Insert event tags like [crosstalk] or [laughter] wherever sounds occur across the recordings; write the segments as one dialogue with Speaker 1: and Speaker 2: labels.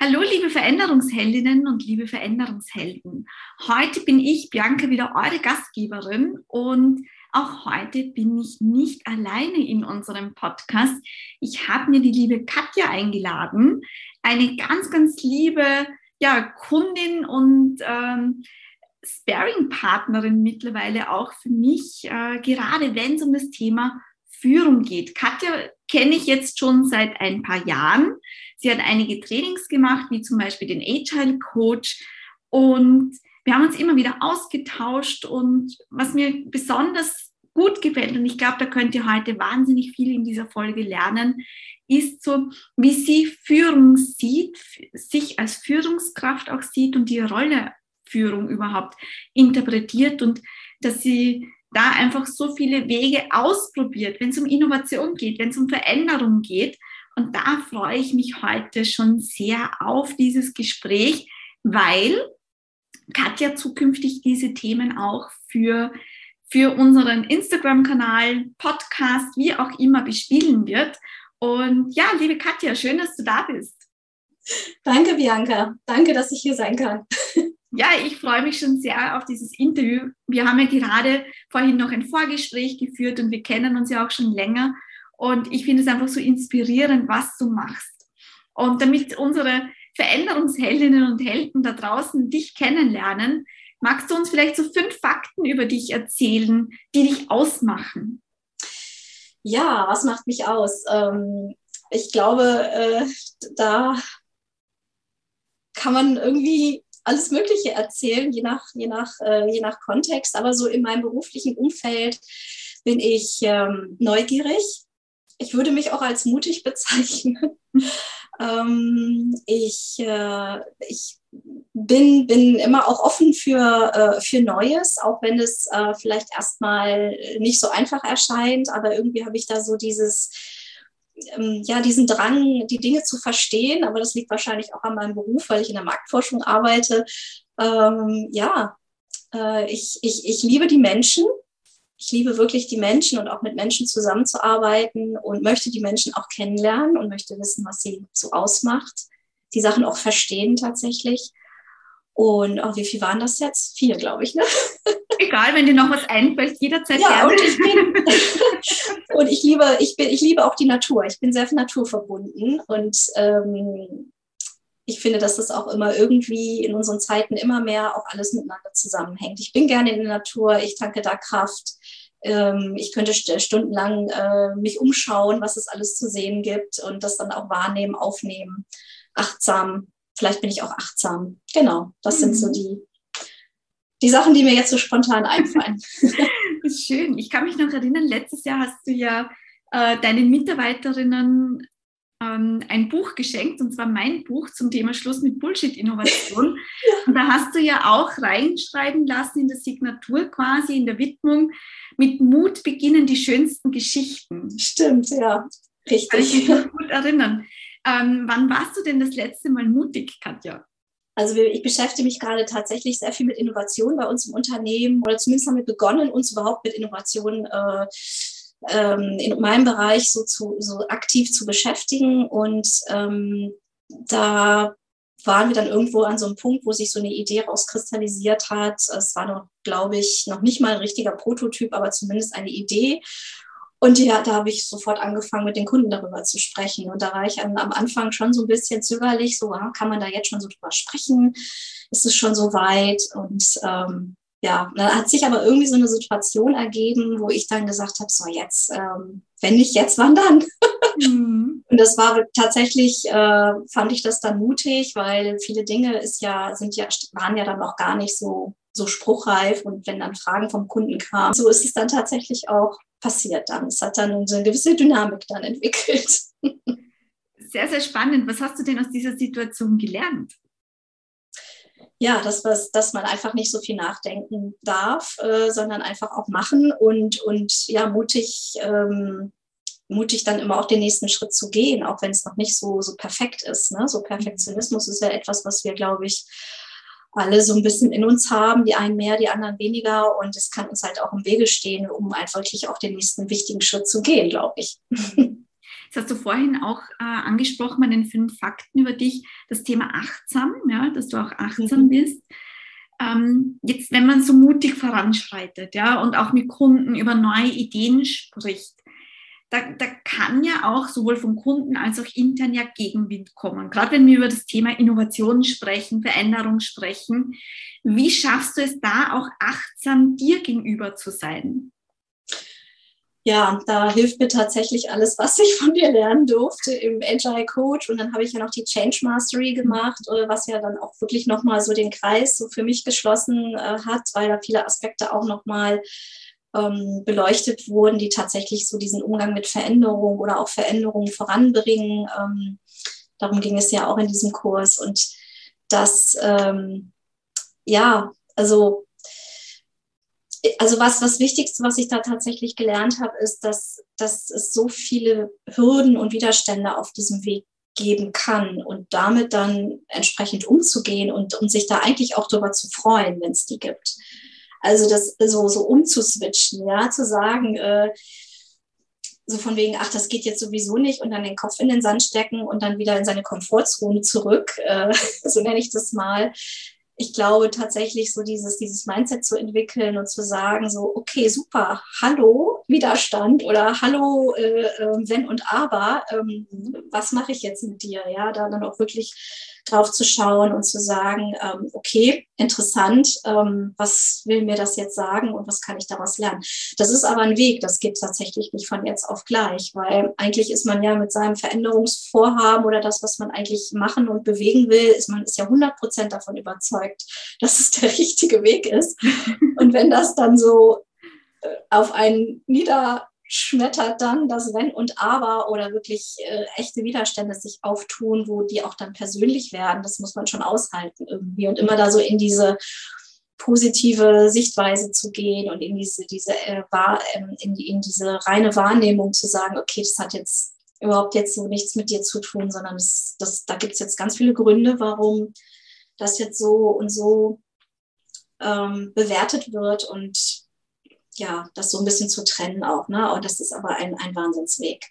Speaker 1: Hallo, liebe Veränderungsheldinnen und liebe Veränderungshelden. Heute bin ich, Bianca, wieder eure Gastgeberin und auch heute bin ich nicht alleine in unserem Podcast. Ich habe mir die liebe Katja eingeladen, eine ganz, ganz liebe ja, Kundin und ähm, Sparing-Partnerin mittlerweile auch für mich, äh, gerade wenn es um das Thema Führung geht. Katja kenne ich jetzt schon seit ein paar Jahren. Sie hat einige Trainings gemacht, wie zum Beispiel den Agile Coach. Und wir haben uns immer wieder ausgetauscht. Und was mir besonders gut gefällt, und ich glaube, da könnt ihr heute wahnsinnig viel in dieser Folge lernen, ist so, wie sie Führung sieht, sich als Führungskraft auch sieht und die Rolle Führung überhaupt interpretiert und dass sie da einfach so viele Wege ausprobiert, wenn es um Innovation geht, wenn es um Veränderung geht. Und da freue ich mich heute schon sehr auf dieses Gespräch, weil Katja zukünftig diese Themen auch für, für unseren Instagram-Kanal, Podcast, wie auch immer bespielen wird. Und ja, liebe Katja, schön, dass du da bist.
Speaker 2: Danke, Bianca. Danke, dass ich hier sein kann.
Speaker 1: Ja, ich freue mich schon sehr auf dieses Interview. Wir haben ja gerade vorhin noch ein Vorgespräch geführt und wir kennen uns ja auch schon länger. Und ich finde es einfach so inspirierend, was du machst. Und damit unsere Veränderungsheldinnen und Helden da draußen dich kennenlernen, magst du uns vielleicht so fünf Fakten über dich erzählen, die dich ausmachen?
Speaker 2: Ja, was macht mich aus? Ähm, ich glaube, äh, da kann man irgendwie alles Mögliche erzählen, je nach, je nach, äh, je nach Kontext. Aber so in meinem beruflichen Umfeld bin ich ähm, neugierig. Ich würde mich auch als mutig [laughs] bezeichnen. ähm, ich, äh, ich bin, bin immer auch offen für, äh, für Neues, auch wenn es äh, vielleicht erstmal nicht so einfach erscheint. Aber irgendwie habe ich da so dieses ähm, ja, diesen Drang, die Dinge zu verstehen, aber das liegt wahrscheinlich auch an meinem Beruf, weil ich in der Marktforschung arbeite. Ähm, ja, äh, ich, ich, ich liebe die Menschen. Ich liebe wirklich die Menschen und auch mit Menschen zusammenzuarbeiten und möchte die Menschen auch kennenlernen und möchte wissen, was sie so ausmacht. Die Sachen auch verstehen tatsächlich. Und oh, wie viel waren das jetzt? Vier, glaube ich. Ne? [laughs]
Speaker 1: Egal, wenn dir noch was einfällt, jederzeit
Speaker 2: ja, gerne. Und ich, bin, [laughs] und ich liebe, ich bin, ich liebe auch die Natur. Ich bin sehr naturverbunden und ähm, ich finde, dass das auch immer irgendwie in unseren Zeiten immer mehr auch alles miteinander zusammenhängt. Ich bin gerne in der Natur, ich tanke da Kraft. Ähm, ich könnte stundenlang äh, mich umschauen, was es alles zu sehen gibt und das dann auch wahrnehmen, aufnehmen, achtsam. Vielleicht bin ich auch achtsam. Genau, das mhm. sind so mhm. die, die Sachen, die mir jetzt so spontan einfallen. [laughs]
Speaker 1: Schön. Ich kann mich noch erinnern, letztes Jahr hast du ja äh, deinen Mitarbeiterinnen ähm, ein Buch geschenkt, und zwar mein Buch zum Thema Schluss mit Bullshit-Innovation. ja. [laughs] Und da hast du ja auch reinschreiben lassen in der Signatur quasi, in der Widmung, mit Mut beginnen die schönsten Geschichten.
Speaker 2: Stimmt, ja. Richtig. Kann
Speaker 1: ich mich noch gut erinnern. Ähm, wann warst du denn das letzte Mal mutig, Katja?
Speaker 2: Also ich beschäftige mich gerade tatsächlich sehr viel mit Innovation bei uns im Unternehmen oder zumindest haben wir begonnen, uns überhaupt mit Innovation äh, ähm, in meinem Bereich so, zu, so aktiv zu beschäftigen. Und ähm, da waren wir dann irgendwo an so einem Punkt, wo sich so eine Idee rauskristallisiert hat. Es war noch, glaube ich, noch nicht mal ein richtiger Prototyp, aber zumindest eine Idee. Und ja, da habe ich sofort angefangen, mit den Kunden darüber zu sprechen. Und da war ich am, am Anfang schon so ein bisschen zögerlich, so ah, kann man da jetzt schon so drüber sprechen? Ist es schon so weit? Und ähm, ja, dann hat sich aber irgendwie so eine Situation ergeben, wo ich dann gesagt habe, so jetzt, ähm, wenn nicht jetzt, wann dann? [laughs] Mhm. Und das war tatsächlich, äh, fand ich das dann mutig, weil viele Dinge ist ja, sind ja, waren ja dann noch gar nicht so, so spruchreif. Und wenn dann Fragen vom Kunden kamen, so ist es dann tatsächlich auch passiert dann. Es hat dann so eine gewisse Dynamik dann entwickelt. [laughs]
Speaker 1: Sehr, sehr spannend. Was hast du denn aus dieser Situation gelernt?
Speaker 2: Ja, dass, was, dass man einfach nicht so viel nachdenken darf, äh, sondern einfach auch machen und, und ja, mutig, ähm, mutig dann immer auch den nächsten Schritt zu gehen, auch wenn es noch nicht so, so perfekt ist. Ne? So Perfektionismus ist ja etwas, was wir, glaube ich, alle so ein bisschen in uns haben, die einen mehr, die anderen weniger. Und es kann uns halt auch im Wege stehen, um einfach wirklich auch den nächsten wichtigen Schritt zu gehen, glaube ich. [laughs]
Speaker 1: Das hast du vorhin auch äh, angesprochen bei den fünf Fakten über dich, das Thema achtsam, ja, dass du auch achtsam mhm. bist. Ähm, jetzt, wenn man so mutig voranschreitet, ja, und auch mit Kunden über neue Ideen spricht, da, da kann ja auch sowohl vom Kunden als auch intern ja Gegenwind kommen. Gerade wenn wir über das Thema Innovation sprechen, Veränderung sprechen, wie schaffst du es da auch achtsam dir gegenüber zu sein?
Speaker 2: ja, da hilft mir tatsächlich alles, was ich von dir lernen durfte im Agile Coach. Und dann habe ich ja noch die Change Mastery gemacht, äh, was ja dann auch wirklich nochmal so den Kreis so für mich geschlossen äh, hat, weil da viele Aspekte auch nochmal ähm, beleuchtet wurden, die tatsächlich so diesen Umgang mit Veränderung oder auch Veränderungen voranbringen. Ähm, darum ging es ja auch in diesem Kurs. Und das, ähm, ja, also also was das Wichtigste, was ich da tatsächlich gelernt habe, ist, dass, dass es so viele Hürden und Widerstände auf diesem Weg geben kann und damit dann entsprechend umzugehen und, und sich da eigentlich auch darüber zu freuen, wenn es die gibt. Also das so, so umzuswitchen, ja, zu sagen, äh, so von wegen, ach, das geht jetzt sowieso nicht und dann den Kopf in den Sand stecken und dann wieder in seine Komfortzone zurück, äh, [laughs] so nenne ich das mal, ich glaube tatsächlich so dieses, dieses Mindset zu entwickeln und zu sagen, so, okay, super, hallo Widerstand oder hallo äh, äh, Wenn und Aber, ähm, was mache ich jetzt mit dir? Ja, da dann auch wirklich drauf zu schauen und zu sagen, ähm, okay, interessant, ähm, was will mir das jetzt sagen und was kann ich daraus lernen? Das ist aber ein Weg, das geht tatsächlich nicht von jetzt auf gleich, weil eigentlich ist man ja mit seinem Veränderungsvorhaben oder das, was man eigentlich machen und bewegen will, ist man ist ja 100 Prozent davon überzeugt, [laughs] dass es der richtige Weg ist. [laughs] Und wenn das dann so äh, auf einen nieder schmettert dann das Wenn und Aber oder wirklich äh, echte Widerstände sich auftun, wo die auch dann persönlich werden. Das muss man schon aushalten irgendwie und immer da so in diese positive Sichtweise zu gehen und in diese, diese, äh, ähm, in, in diese reine Wahrnehmung zu sagen, okay, das hat jetzt überhaupt jetzt so nichts mit dir zu tun, sondern das, das, da gibt es jetzt ganz viele Gründe, warum das jetzt so und so ähm, bewertet wird und ja, das so ein bisschen zu trennen auch. Ne? Und das ist aber ein, ein Wahnsinnsweg.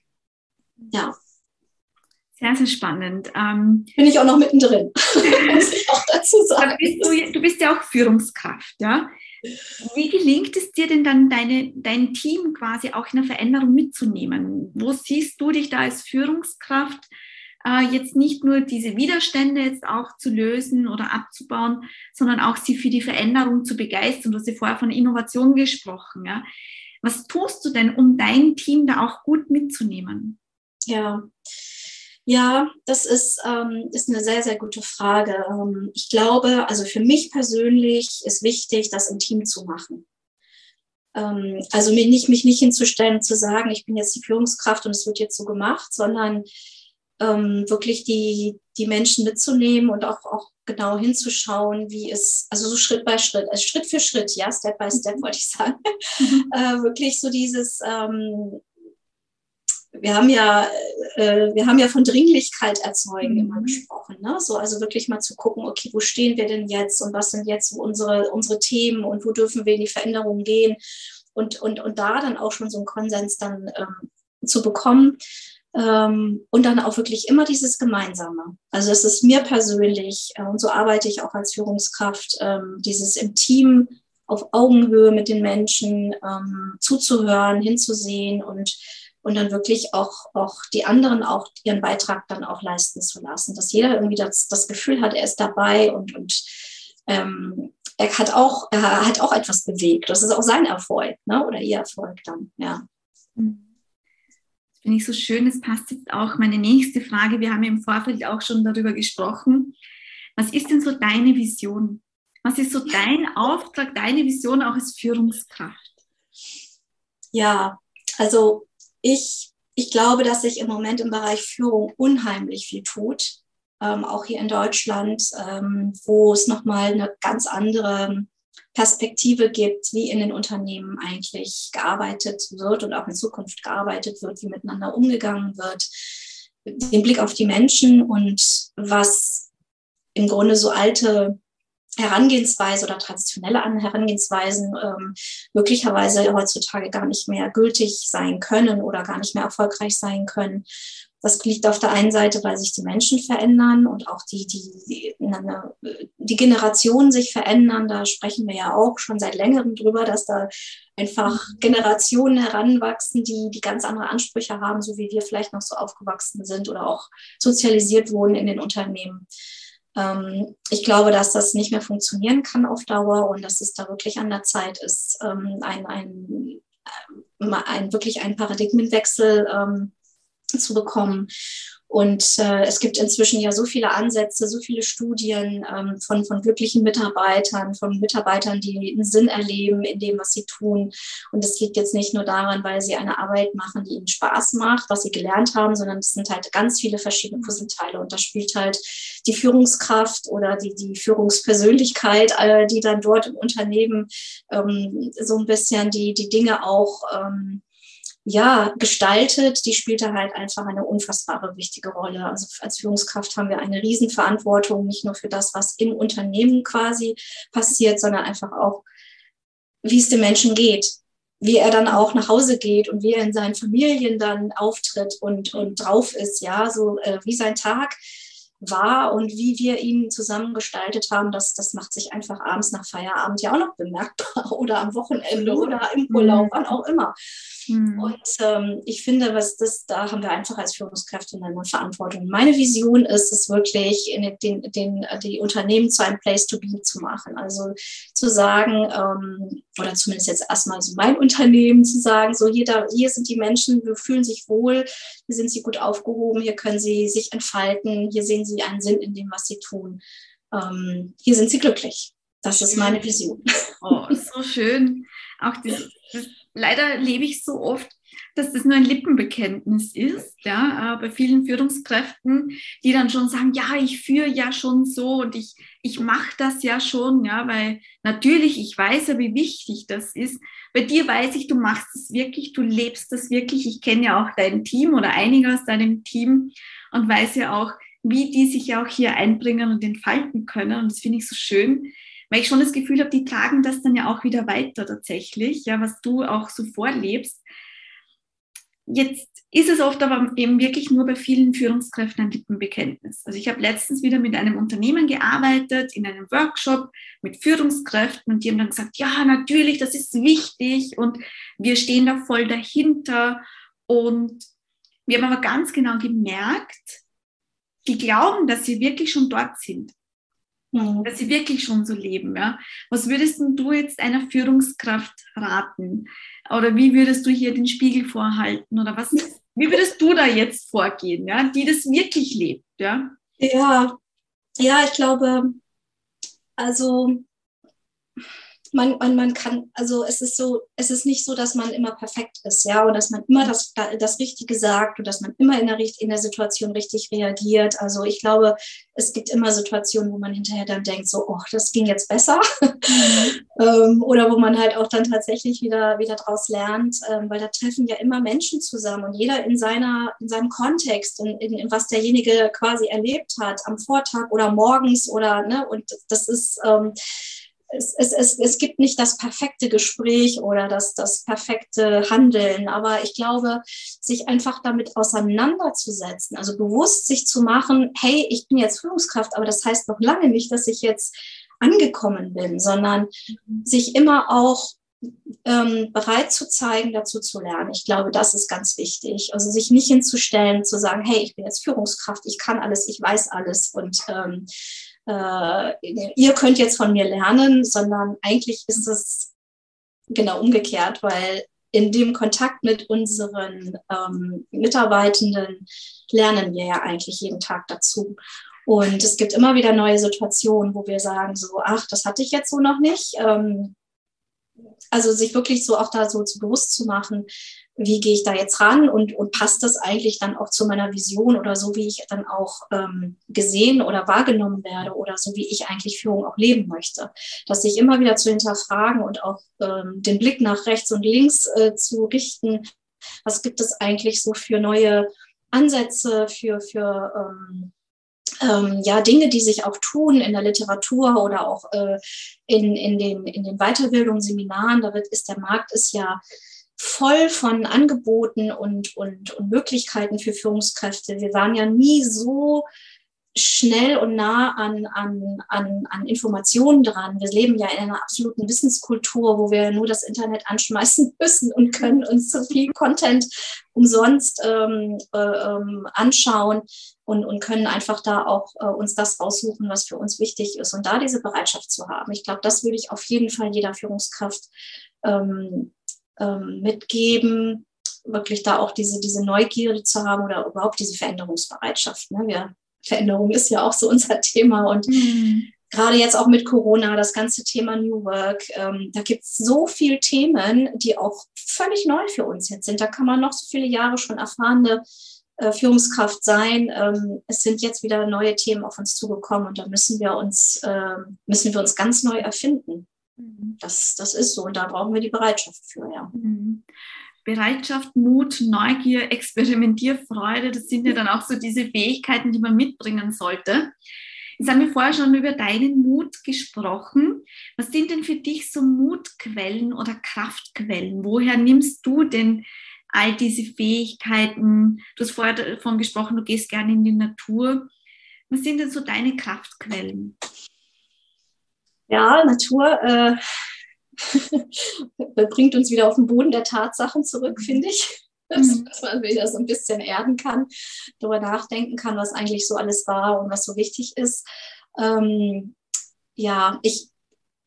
Speaker 2: Ja.
Speaker 1: Sehr, sehr spannend. Ähm,
Speaker 2: Bin ich auch noch mittendrin, [laughs] [laughs] muss ich auch dazu sagen.
Speaker 1: Bist du, du, bist ja auch Führungskraft, ja? Wie gelingt es dir denn dann, deine, dein Team quasi auch in der Veränderung mitzunehmen? Wo siehst du dich da als Führungskraft? Äh, jetzt nicht nur diese Widerstände jetzt auch zu lösen oder abzubauen, sondern auch sie für die Veränderung zu begeistern. Du hast ja vorher von Innovation gesprochen. Ja? Was tust du denn, um dein Team da auch gut mitzunehmen?
Speaker 2: Ja, ja, das ist, ähm, ist eine sehr, sehr gute Frage. Ähm, ich glaube, also für mich persönlich ist wichtig, das im Team zu machen. Ähm, also mir nicht, mich nicht hinzustellen, zu sagen, ich bin jetzt die Führungskraft und es wird jetzt so gemacht, sondern ähm, wirklich die, die Menschen mitzunehmen und auch, auch genau hinzuschauen, wie es, also so Schritt bei Schritt, also Schritt für Schritt, ja, Step by Step wollte ich sagen, mhm. [laughs] äh, wirklich so dieses, ähm, wir haben ja, äh, wir haben ja von Dringlichkeit erzeugen mhm. immer gesprochen, ne? So, also wirklich mal zu gucken, okay, wo stehen wir denn jetzt und was sind jetzt unsere, unsere Themen und wo dürfen wir in die Veränderung gehen und, und, und da dann auch schon so einen Konsens dann ähm, zu bekommen. Ähm, und dann auch wirklich immer dieses Gemeinsame. Also es ist mir persönlich, äh, und so arbeite ich auch als Führungskraft, ähm, dieses im Team auf Augenhöhe mit den Menschen ähm, zuzuhören, hinzusehen und, und dann wirklich auch, auch die anderen auch ihren Beitrag dann auch leisten zu lassen. Dass jeder irgendwie das, das Gefühl hat, er ist dabei und, und ähm, er hat auch, er hat auch etwas bewegt. Das ist auch sein Erfolg, ne? Oder ihr Erfolg dann, ja. Mhm
Speaker 1: finde ich so schön. Es passt jetzt auch meine nächste Frage. Wir haben im Vorfeld auch schon darüber gesprochen. Was ist denn so deine Vision? Was ist so dein Auftrag, deine Vision auch als Führungskraft?
Speaker 2: Ja, also ich, ich glaube, dass sich im Moment im Bereich Führung unheimlich viel tut. Ähm, auch hier in Deutschland, ähm, wo es nochmal eine ganz andere Perspektive gibt, wie in den Unternehmen eigentlich gearbeitet wird und auch in Zukunft gearbeitet wird, wie miteinander umgegangen wird, den Blick auf die Menschen und was im Grunde so alte Herangehensweise oder traditionelle Herangehensweisen ähm, möglicherweise heutzutage gar nicht mehr gültig sein können oder gar nicht mehr erfolgreich sein können. Das liegt auf der einen Seite, weil sich die Menschen verändern und auch die, die, die, die Generationen sich verändern. Da sprechen wir ja auch schon seit längerem drüber, dass da einfach Generationen heranwachsen, die, die ganz andere Ansprüche haben, so wie wir vielleicht noch so aufgewachsen sind oder auch sozialisiert wurden in den Unternehmen. Ähm, ich glaube, dass das nicht mehr funktionieren kann auf Dauer und dass es da wirklich an der Zeit ist, ähm, ein, ein, ein, ein wirklich ein Paradigmenwechsel ähm, zu bekommen. Und äh, es gibt inzwischen ja so viele Ansätze, so viele Studien ähm, von, von glücklichen Mitarbeitern, von Mitarbeitern, die einen Sinn erleben in dem, was sie tun. Und das liegt jetzt nicht nur daran, weil sie eine Arbeit machen, die ihnen Spaß macht, was sie gelernt haben, sondern es sind halt ganz viele verschiedene Puzzleteile. Und da spielt halt die Führungskraft oder die, die Führungspersönlichkeit, äh, die dann dort im Unternehmen ähm, so ein bisschen die, die Dinge auch ähm, ja, gestaltet, die spielte halt einfach eine unfassbare wichtige Rolle. Also als Führungskraft haben wir eine Riesenverantwortung, nicht nur für das, was im Unternehmen quasi passiert, sondern einfach auch, wie es dem Menschen geht, wie er dann auch nach Hause geht und wie er in seinen Familien dann auftritt und, und drauf ist, ja, so äh, wie sein Tag war und wie wir ihn zusammen gestaltet haben, das, das macht sich einfach abends nach Feierabend ja auch noch bemerkbar [laughs] oder am Wochenende oder im Urlaub, wann auch immer. Mhm. Und ähm, ich finde, was das, da haben wir einfach als Führungskräfte eine Verantwortung. Meine Vision ist es wirklich, den, den, die Unternehmen zu einem Place to be zu machen. Also zu sagen, ähm, oder zumindest jetzt erstmal so mein Unternehmen zu sagen, so hier, da, hier sind die Menschen, wir fühlen sich wohl, hier sind sie gut aufgehoben, hier können sie sich entfalten, hier sehen sie einen Sinn in dem, was sie tun. Ähm, hier sind sie glücklich. Das ist meine Vision.
Speaker 1: Oh, so schön. Auch das leider lebe ich so oft, dass das nur ein Lippenbekenntnis ist, ja, äh, bei vielen Führungskräften, die dann schon sagen, ja, ich führe ja schon so und ich, ich mache das ja schon, ja, weil natürlich, ich weiß ja, wie wichtig das ist. Bei dir weiß ich, du machst es wirklich, du lebst das wirklich. Ich kenne ja auch dein Team oder einige aus deinem Team und weiß ja auch, wie die sich auch hier einbringen und entfalten können. Und das finde ich so schön, weil ich schon das Gefühl habe, die tragen das dann ja auch wieder weiter tatsächlich, ja, was du auch so vorlebst. Jetzt ist es oft aber eben wirklich nur bei vielen Führungskräften ein Lippenbekenntnis. Also ich habe letztens wieder mit einem Unternehmen gearbeitet, in einem Workshop mit Führungskräften und die haben dann gesagt, ja, natürlich, das ist wichtig und wir stehen da voll dahinter. Und wir haben aber ganz genau gemerkt, die glauben, dass sie wirklich schon dort sind mhm. dass sie wirklich schon so leben. Ja? Was würdest du jetzt einer Führungskraft raten? Oder wie würdest du hier den Spiegel vorhalten? Oder was, wie würdest du da jetzt vorgehen, ja? die das wirklich lebt? Ja,
Speaker 2: ja, ja ich glaube, also man, man, man kann, also es ist so, es ist nicht so, dass man immer perfekt ist, ja, und dass man immer das, das Richtige sagt und dass man immer in der, in der Situation richtig reagiert. Also ich glaube, es gibt immer Situationen, wo man hinterher dann denkt, so, oh, das ging jetzt besser. Mhm. [laughs] ähm, oder wo man halt auch dann tatsächlich wieder, wieder draus lernt, ähm, weil da treffen ja immer Menschen zusammen und jeder in seiner, in seinem Kontext, in, in, in was derjenige quasi erlebt hat, am Vortag oder morgens oder, ne, und das ist, ähm, es, es, es, es gibt nicht das perfekte Gespräch oder das, das perfekte Handeln, aber ich glaube, sich einfach damit auseinanderzusetzen, also bewusst sich zu machen, hey, ich bin jetzt Führungskraft, aber das heißt noch lange nicht, dass ich jetzt angekommen bin, sondern mhm. sich immer auch ähm, bereit zu zeigen, dazu zu lernen. Ich glaube, das ist ganz wichtig. Also sich nicht hinzustellen, zu sagen, hey, ich bin jetzt Führungskraft, ich kann alles, ich weiß alles und ähm, äh, ihr könnt jetzt von mir lernen, sondern eigentlich ist es genau umgekehrt, weil in dem Kontakt mit unseren ähm, Mitarbeitenden lernen wir ja eigentlich jeden Tag dazu. Und es gibt immer wieder neue Situationen, wo wir sagen, so, ach, das hatte ich jetzt so noch nicht. Ähm, also sich wirklich so auch da so bewusst zu machen, wie gehe ich da jetzt ran und, und passt das eigentlich dann auch zu meiner Vision oder so, wie ich dann auch ähm, gesehen oder wahrgenommen werde oder so, wie ich eigentlich Führung auch leben möchte. Das sich immer wieder zu hinterfragen und auch ähm, den Blick nach rechts und links äh, zu richten. Was gibt es eigentlich so für neue Ansätze, für, für ähm, ähm, ja, Dinge, die sich auch tun in der Literatur oder auch äh, in, in, den, in den Weiterbildungsseminaren, da wird, ist der Markt ist ja voll von Angeboten und, und, und Möglichkeiten für Führungskräfte. Wir waren ja nie so schnell und nah an, an, an, an Informationen dran. Wir leben ja in einer absoluten Wissenskultur, wo wir nur das Internet anschmeißen [laughs] müssen und können uns so viel Content umsonst ähm, äh, ähm, anschauen und, und können einfach da auch äh, uns das raussuchen, was für uns wichtig ist und da diese Bereitschaft zu haben. Ich glaube, das würde ich auf jeden Fall jeder Führungskraft ähm, ähm, mitgeben, wirklich da auch diese, diese Neugierde zu haben oder überhaupt diese Veränderungsbereitschaft. Ne? Wir Veränderung ist ja auch so unser Thema. Und mhm. gerade jetzt auch mit Corona, das ganze Thema New Work, ähm, da gibt es so viele Themen, die auch völlig neu für uns jetzt sind. Da kann man noch so viele Jahre schon erfahrene äh, Führungskraft sein. Ähm, es sind jetzt wieder neue Themen auf uns zugekommen und da müssen wir uns, äh, müssen wir uns ganz neu erfinden. Mhm. Das, das ist so und da brauchen wir die Bereitschaft für, ja. Mhm.
Speaker 1: Bereitschaft, Mut, Neugier, Experimentierfreude, das sind ja dann auch so diese Fähigkeiten, die man mitbringen sollte. Jetzt haben wir vorher schon über deinen Mut gesprochen. Was sind denn für dich so Mutquellen oder Kraftquellen? Woher nimmst du denn all diese Fähigkeiten? Du hast vorher davon gesprochen, du gehst gerne in die Natur. Was sind denn so deine Kraftquellen?
Speaker 2: Ja, Natur. Äh [laughs] bringt uns wieder auf den Boden der Tatsachen zurück, finde ich. [laughs] Dass, mhm. dass, man wieder so ein bisschen erden kann, darüber nachdenken kann, was eigentlich so alles war und was so wichtig ist. Ähm, ja, ich,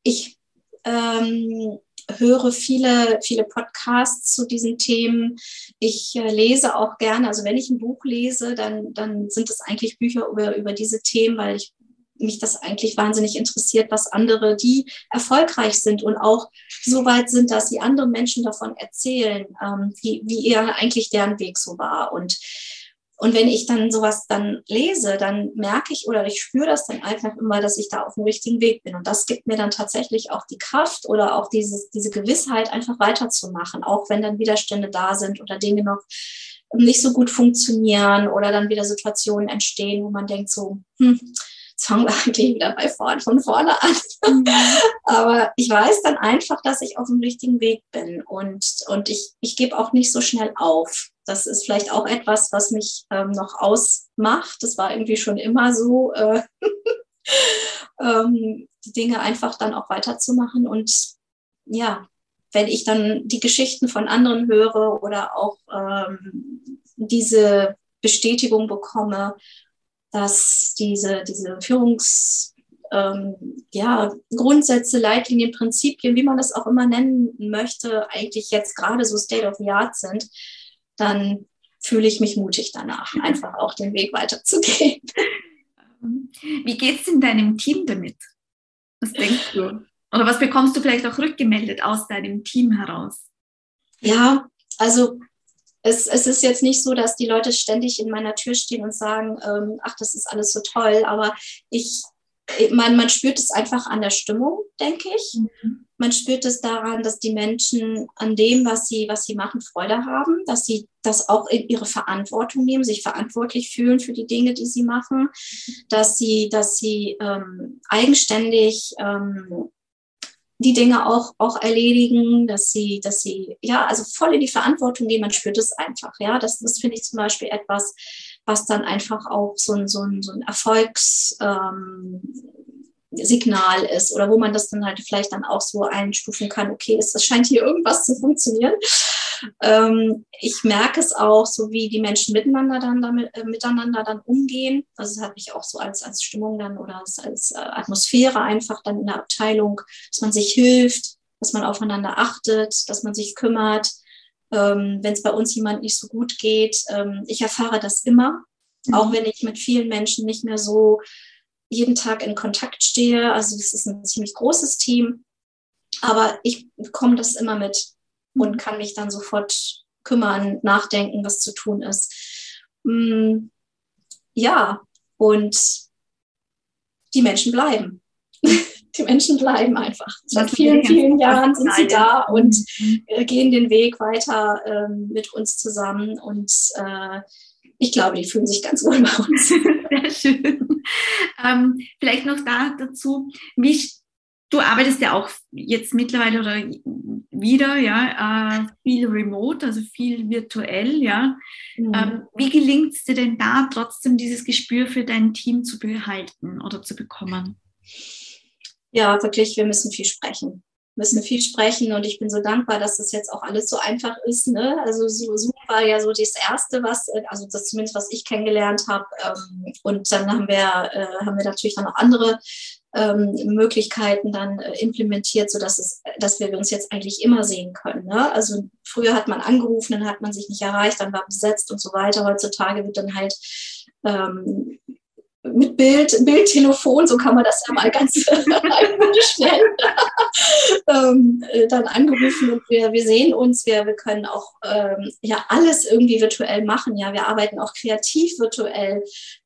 Speaker 2: ich ähm, höre viele, viele Podcasts zu diesen Themen. Ich äh, lese auch gerne, also wenn ich ein Buch lese, dann, dann sind es eigentlich Bücher über, über diese Themen, weil ich mich das eigentlich wahnsinnig interessiert, was andere, die erfolgreich sind und auch so weit sind, dass sie anderen Menschen davon erzählen, ähm, wie, wie eher eigentlich deren Weg so war. Und, und wenn ich dann sowas dann lese, dann merke ich oder ich spüre das dann einfach immer, dass ich da auf dem richtigen Weg bin. Und das gibt mir dann tatsächlich auch die Kraft oder auch dieses, diese Gewissheit, einfach weiterzumachen, auch wenn dann Widerstände da sind oder Dinge noch nicht so gut funktionieren oder dann wieder Situationen entstehen, wo man denkt so, hm, eigentlich [laughs] wieder bei vorne, von vorne an. Mhm. [laughs] Aber ich weiß dann einfach, dass ich auf dem richtigen Weg bin und, und ich, ich gebe auch nicht so schnell auf. Das ist vielleicht auch etwas, was mich ähm, noch ausmacht. Das war irgendwie schon immer so, äh, [laughs] ähm, die Dinge einfach dann auch weiterzumachen. Und ja, wenn ich dann die Geschichten von anderen höre oder auch ähm, diese Bestätigung bekomme dass diese, diese Führungs, ähm, ja, Grundsätze, Leitlinien, Prinzipien, wie man das auch immer nennen möchte, eigentlich jetzt gerade so State of the Art sind, dann fühle ich mich mutig danach, [laughs] einfach auch den Weg weiterzugehen.
Speaker 1: Wie geht es in deinem Team damit? Was denkst du? Oder was bekommst du vielleicht auch rückgemeldet aus deinem Team heraus?
Speaker 2: Ja, also es, es ist jetzt nicht so, dass die Leute ständig in meiner Tür stehen und sagen, ähm, ach, das ist alles so toll, aber ich, man, man spürt es einfach an der Stimmung, denke ich. Mhm. Man spürt es daran, dass die Menschen an dem, was sie, was sie machen, Freude haben, dass sie das auch in ihre Verantwortung nehmen, sich verantwortlich fühlen für die Dinge, die sie machen, dass sie, dass sie ähm, eigenständig ähm, die Dinge auch, auch erledigen, dass sie, dass sie, ja, also voll in die Verantwortung gehen, man spürt es einfach, ja. Das, das finde ich zum Beispiel etwas, was dann einfach auch so ein, so ein, so ein Erfolgs, ähm, Signal ist oder wo man das dann halt vielleicht dann auch so einstufen kann, okay, es scheint hier irgendwas zu funktionieren. Ähm, ich merke es auch, so wie die Menschen miteinander dann damit, äh, miteinander dann umgehen. Also es hat mich auch so als, als Stimmung dann oder als, als äh, Atmosphäre einfach dann in der Abteilung, dass man sich hilft, dass man aufeinander achtet, dass man sich kümmert. Ähm, wenn es bei uns jemand nicht so gut geht, ähm, ich erfahre das immer, mhm. auch wenn ich mit vielen Menschen nicht mehr so jeden Tag in Kontakt stehe. Also es ist ein ziemlich großes Team, aber ich bekomme das immer mit und kann mich dann sofort kümmern, nachdenken, was zu tun ist. Mm, ja, und die Menschen bleiben. [laughs] die Menschen bleiben einfach. Seit vielen, vielen Jahren sind sie da und mhm. gehen den Weg weiter ähm, mit uns zusammen und äh, ich glaube, die fühlen sich ganz wohl bei uns. [laughs]
Speaker 1: Sehr schön. Ähm, vielleicht noch da dazu, wie du arbeitest ja auch jetzt mittlerweile oder wieder, ja, äh, viel remote, also viel virtuell, ja. Mhm. Ähm, wie gelingt es dir denn da trotzdem dieses Gespür für dein Team zu behalten oder zu bekommen?
Speaker 2: Ja, wirklich, wir müssen viel sprechen müssen viel sprechen und ich bin so dankbar, dass das jetzt auch alles so einfach ist. Ne? Also Zoom war ja so das Erste, was, äh, also das zumindest, was ich kennengelernt habe. Ähm, und dann haben wir, äh, haben wir natürlich dann auch andere ähm, Möglichkeiten dann äh, implementiert, sodass es, dass wir uns jetzt eigentlich immer sehen können. Ne? Also früher hat man angerufen, dann hat man sich nicht erreicht, dann war besetzt und so weiter. Heutzutage wird dann halt ähm, mit Bild, Bildtelefon, so kann man das ja mal ganz [laughs] schnell ähm, äh, dann angerufen und wir, wir sehen uns, wir, wir können auch ähm, ja alles irgendwie virtuell machen. Ja, wir arbeiten auch kreativ virtuell.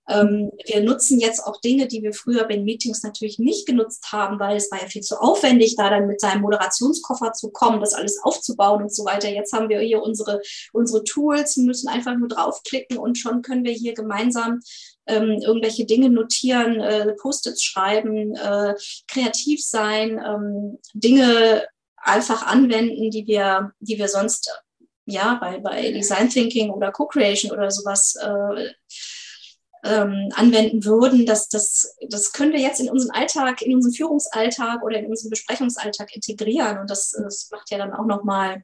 Speaker 2: Ähm, wir nutzen jetzt auch Dinge, die wir früher bei den Meetings natürlich nicht genutzt haben, weil es war ja viel zu aufwendig, da dann mit seinem Moderationskoffer zu kommen, das alles aufzubauen und so weiter. Jetzt haben wir hier unsere, unsere Tools, müssen einfach nur draufklicken und schon können wir hier gemeinsam ähm, irgendwelche Dinge notieren, äh, Post-its schreiben, äh, kreativ sein, ähm, Dinge einfach anwenden, die wir, die wir sonst ja bei, bei Design Thinking oder Co-Creation oder sowas äh, ähm, anwenden würden, das, das, das können wir jetzt in unseren Alltag, in unseren Führungsalltag oder in unseren Besprechungsalltag integrieren. Und das, das macht ja dann auch nochmal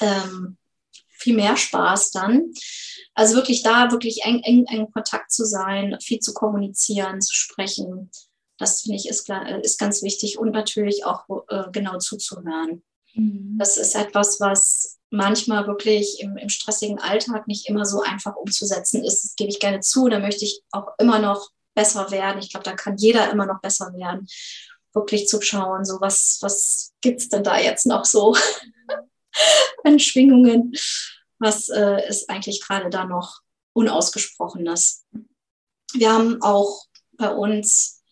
Speaker 2: ähm, viel mehr Spaß dann. Also wirklich da, wirklich eng, eng, eng Kontakt zu sein, viel zu kommunizieren, zu sprechen. Das finde ich ist, ist ganz wichtig und natürlich auch äh, genau zuzuhören. Mhm. Das ist etwas, was manchmal wirklich im, im, stressigen Alltag nicht immer so einfach umzusetzen ist. Das gebe ich gerne zu. Da möchte ich auch immer noch besser werden. Ich glaube, da kann jeder immer noch besser werden. Wirklich zu schauen, so was, was gibt es denn da jetzt noch so [laughs] an Schwingungen? Was äh, ist eigentlich gerade da noch Unausgesprochenes? Wir haben auch bei uns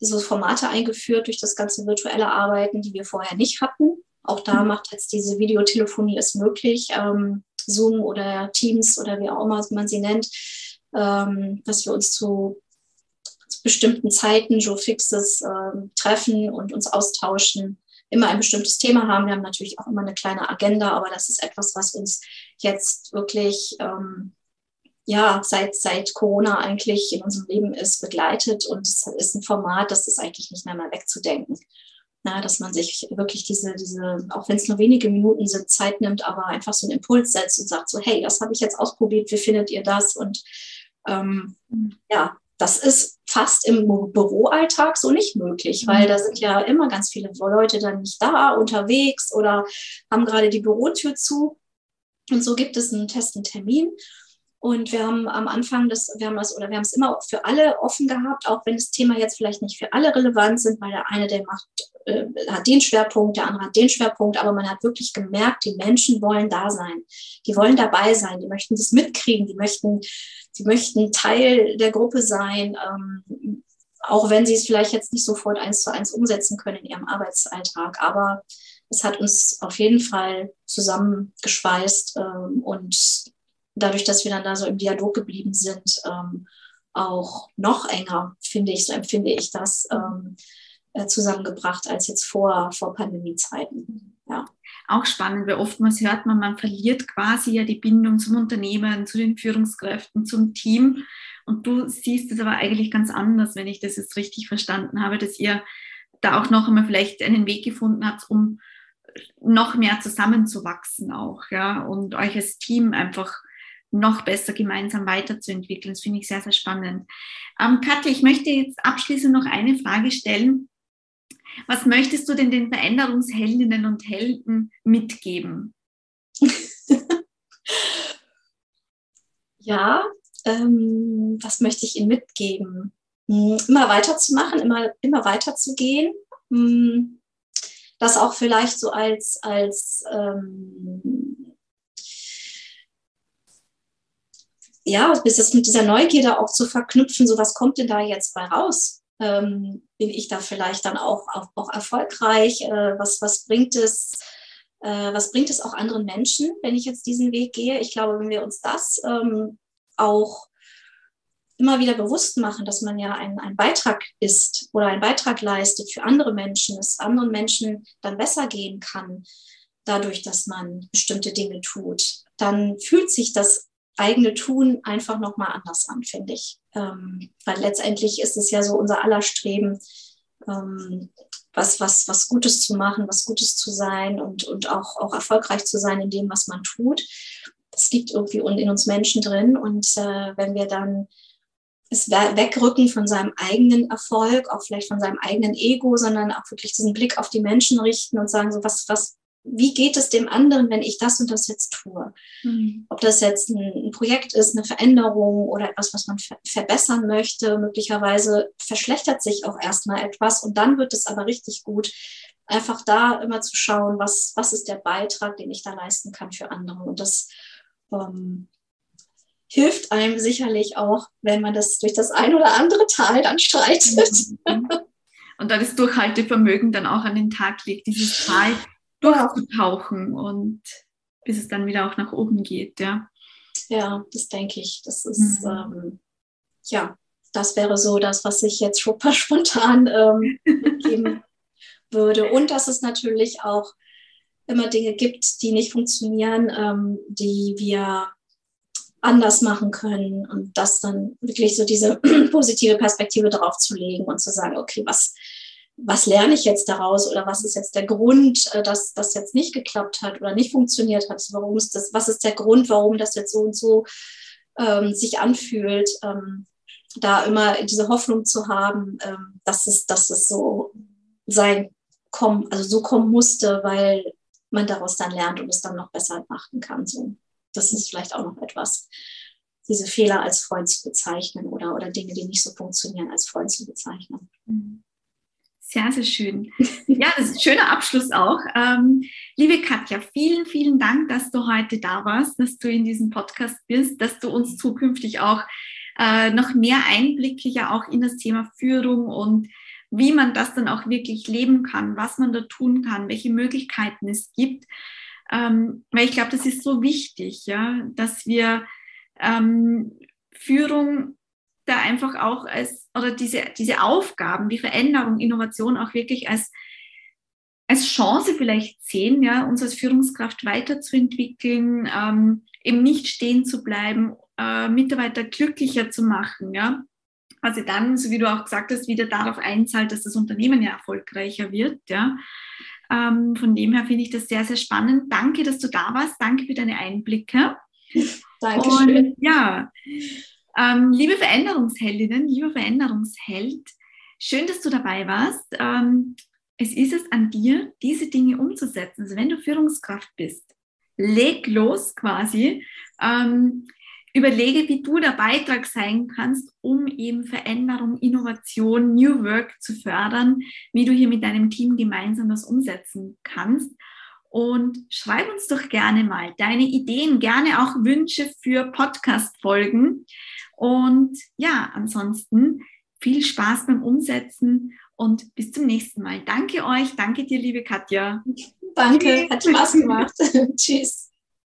Speaker 2: so Formate eingeführt durch das ganze virtuelle Arbeiten, die wir vorher nicht hatten. Auch da mhm. macht jetzt diese Videotelefonie es möglich, ähm, Zoom oder Teams oder wie auch immer man sie nennt, ähm, dass wir uns zu, zu bestimmten Zeiten so fixes ähm, treffen und uns austauschen, immer ein bestimmtes Thema haben. Wir haben natürlich auch immer eine kleine Agenda, aber das ist etwas, was uns jetzt wirklich ähm, ja, seit, seit Corona eigentlich in unserem Leben ist, begleitet. Und es ist ein Format, das ist eigentlich nicht mehr mal wegzudenken. Na, dass man sich wirklich diese, diese, auch wenn es nur wenige Minuten sind, Zeit nimmt, aber einfach so einen Impuls setzt und sagt so, hey, das habe ich jetzt ausprobiert, wie findet ihr das? Und ähm, ja, das ist fast im Büroalltag so nicht möglich, weil mhm. da sind ja immer ganz viele Leute dann nicht da, unterwegs oder haben gerade die Bürotür zu. Und so gibt es einen festen Termin. Und wir haben am Anfang das, wir haben das oder wir haben es immer für alle offen gehabt, auch wenn das Thema jetzt vielleicht nicht für alle relevant sind, weil der eine, der macht, äh, hat den Schwerpunkt, der andere hat den Schwerpunkt, aber man hat wirklich gemerkt, die Menschen wollen da sein. Die wollen dabei sein, die möchten das mitkriegen, die möchten, die möchten Teil der Gruppe sein, ähm, auch wenn sie es vielleicht jetzt nicht sofort eins zu eins umsetzen können in ihrem Arbeitsalltag. Aber es hat uns auf jeden Fall zusammengeschweißt ähm, und dadurch, dass wir dann da so im Dialog geblieben sind, ähm, auch noch enger, finde ich, so empfinde ich das, ähm, äh, zusammengebracht als jetzt vor, vor Pandemiezeiten. Ja.
Speaker 1: Auch spannend, weil oftmals hört man, man verliert quasi ja die Bindung zum Unternehmen, zu den Führungskräften, zum Team. Und du siehst es aber eigentlich ganz anders, wenn ich das jetzt richtig verstanden habe, dass ihr da auch noch einmal vielleicht einen Weg gefunden habt, um noch mehr zusammenzuwachsen auch, ja, und euch als Team einfach noch besser gemeinsam weiterzuentwickeln. Das finde ich sehr, sehr spannend. Ähm, Katja, ich möchte jetzt abschließend noch eine Frage stellen. Was möchtest du denn den Veränderungsheldinnen und Helden mitgeben? [laughs]
Speaker 2: ja, ähm, was möchte ich ihnen mitgeben? Hm, immer weiterzumachen, immer, immer weiterzugehen. Hm, das auch vielleicht so als, als ähm, ja, bis das mit dieser Neugierde auch zu verknüpfen, so was kommt denn da jetzt bei raus? Ähm, bin ich da vielleicht dann auch, auch, auch erfolgreich? Äh, was, was bringt es? Äh, was bringt es auch anderen Menschen, wenn ich jetzt diesen Weg gehe? Ich glaube, wenn wir uns das ähm, auch immer wieder bewusst machen, dass man ja ein, ein Beitrag ist oder einen Beitrag leistet für andere Menschen, dass anderen Menschen dann besser gehen kann, dadurch, dass man bestimmte Dinge tut, dann fühlt sich das eigene Tun einfach nochmal anders an, finde ich. Ähm, weil letztendlich ist es ja so unser aller Streben, ähm, was, was, was Gutes zu machen, was Gutes zu sein und, und auch, auch erfolgreich zu sein in dem, was man tut. Das liegt irgendwie in uns Menschen drin. Und äh, wenn wir dann es wegrücken von seinem eigenen Erfolg, auch vielleicht von seinem eigenen Ego, sondern auch wirklich diesen Blick auf die Menschen richten und sagen, so was, was, wie geht es dem anderen, wenn ich das und das jetzt tue? Mhm. Ob das jetzt ein, Projekt ist, eine Veränderung oder etwas, was man ver verbessern möchte, möglicherweise verschlechtert sich auch erstmal etwas und dann wird es aber richtig gut. Einfach da immer zu schauen, was, was ist der Beitrag, den ich da leisten kann für andere. Und das ähm, hilft einem sicherlich auch, wenn man das durch das ein oder andere Tal dann streitet.
Speaker 1: Mhm. Und da das Durchhaltevermögen dann auch an den Tag legt, dieses Tal [laughs] durchzutauchen und bis es dann wieder auch nach oben geht, ja.
Speaker 2: Ja, das denke ich. Das ist, mhm. ähm, ja, das wäre so das, was ich jetzt super [laughs] spontan ähm, geben würde. Und dass es natürlich auch immer Dinge gibt, die nicht funktionieren, ähm, die wir anders machen können und das dann wirklich so diese [clears throat] positive Perspektive drauf zu legen und zu sagen, okay, was, was lerne ich jetzt daraus oder was ist jetzt der Grund, äh, dass das jetzt nicht geklappt hat oder nicht funktioniert hat? Warum ist das, was ist der Grund, warum das jetzt so und so ähm, sich anfühlt? Ähm, da immer diese Hoffnung zu haben, ähm, dass, es, dass es so sein kommen, also so kommen musste, weil man daraus dann lernt und es dann noch besser machen kann. So. Das ist vielleicht auch noch etwas, diese Fehler als Freund zu bezeichnen oder, oder Dinge, die nicht so funktionieren, als Freund zu bezeichnen. Mhm.
Speaker 1: Sehr, sehr schön. Ja, das ist ein schöner Abschluss auch. Ähm, liebe Katja, vielen, vielen Dank, dass du heute da warst, dass du in diesem Podcast bist, dass du uns zukünftig auch äh, noch mehr Einblicke ja auch in das Thema Führung und wie man das dann auch wirklich leben kann, was man da tun kann, welche Möglichkeiten es gibt. Ähm, weil ich glaube, das ist so wichtig, ja, dass wir ähm, Führung da einfach auch als, oder diese, diese Aufgaben, die Veränderung, Innovation auch wirklich als, als Chance vielleicht sehen, ja, uns als Führungskraft weiterzuentwickeln, ähm, eben nicht stehen zu bleiben, äh, Mitarbeiter glücklicher zu machen, ja. Also dann, so wie du auch gesagt hast, wieder darauf einzahlt, dass das Unternehmen ja erfolgreicher wird, ja. Ähm, von dem her finde ich das sehr, sehr spannend. Danke, dass du da warst. Danke für deine Einblicke. [laughs]
Speaker 2: Dankeschön.
Speaker 1: Und, ja, ähm, liebe Veränderungsheldinnen, lieber Veränderungsheld, schön, dass du dabei warst. Ähm, es ist es an dir, diese Dinge umzusetzen. Also wenn du Führungskraft bist, leg los quasi. Ähm, überlege, wie du der Beitrag sein kannst, um eben Veränderung, Innovation, New Work zu fördern, wie du hier mit deinem Team gemeinsam das umsetzen kannst. Und schreib uns doch gerne mal deine Ideen, gerne auch Wünsche für Podcast-Folgen. Und ja, ansonsten viel Spaß beim Umsetzen und bis zum nächsten Mal. Danke euch, danke dir, liebe Katja.
Speaker 2: Danke, hat Spaß [laughs] gemacht. [laughs] Tschüss.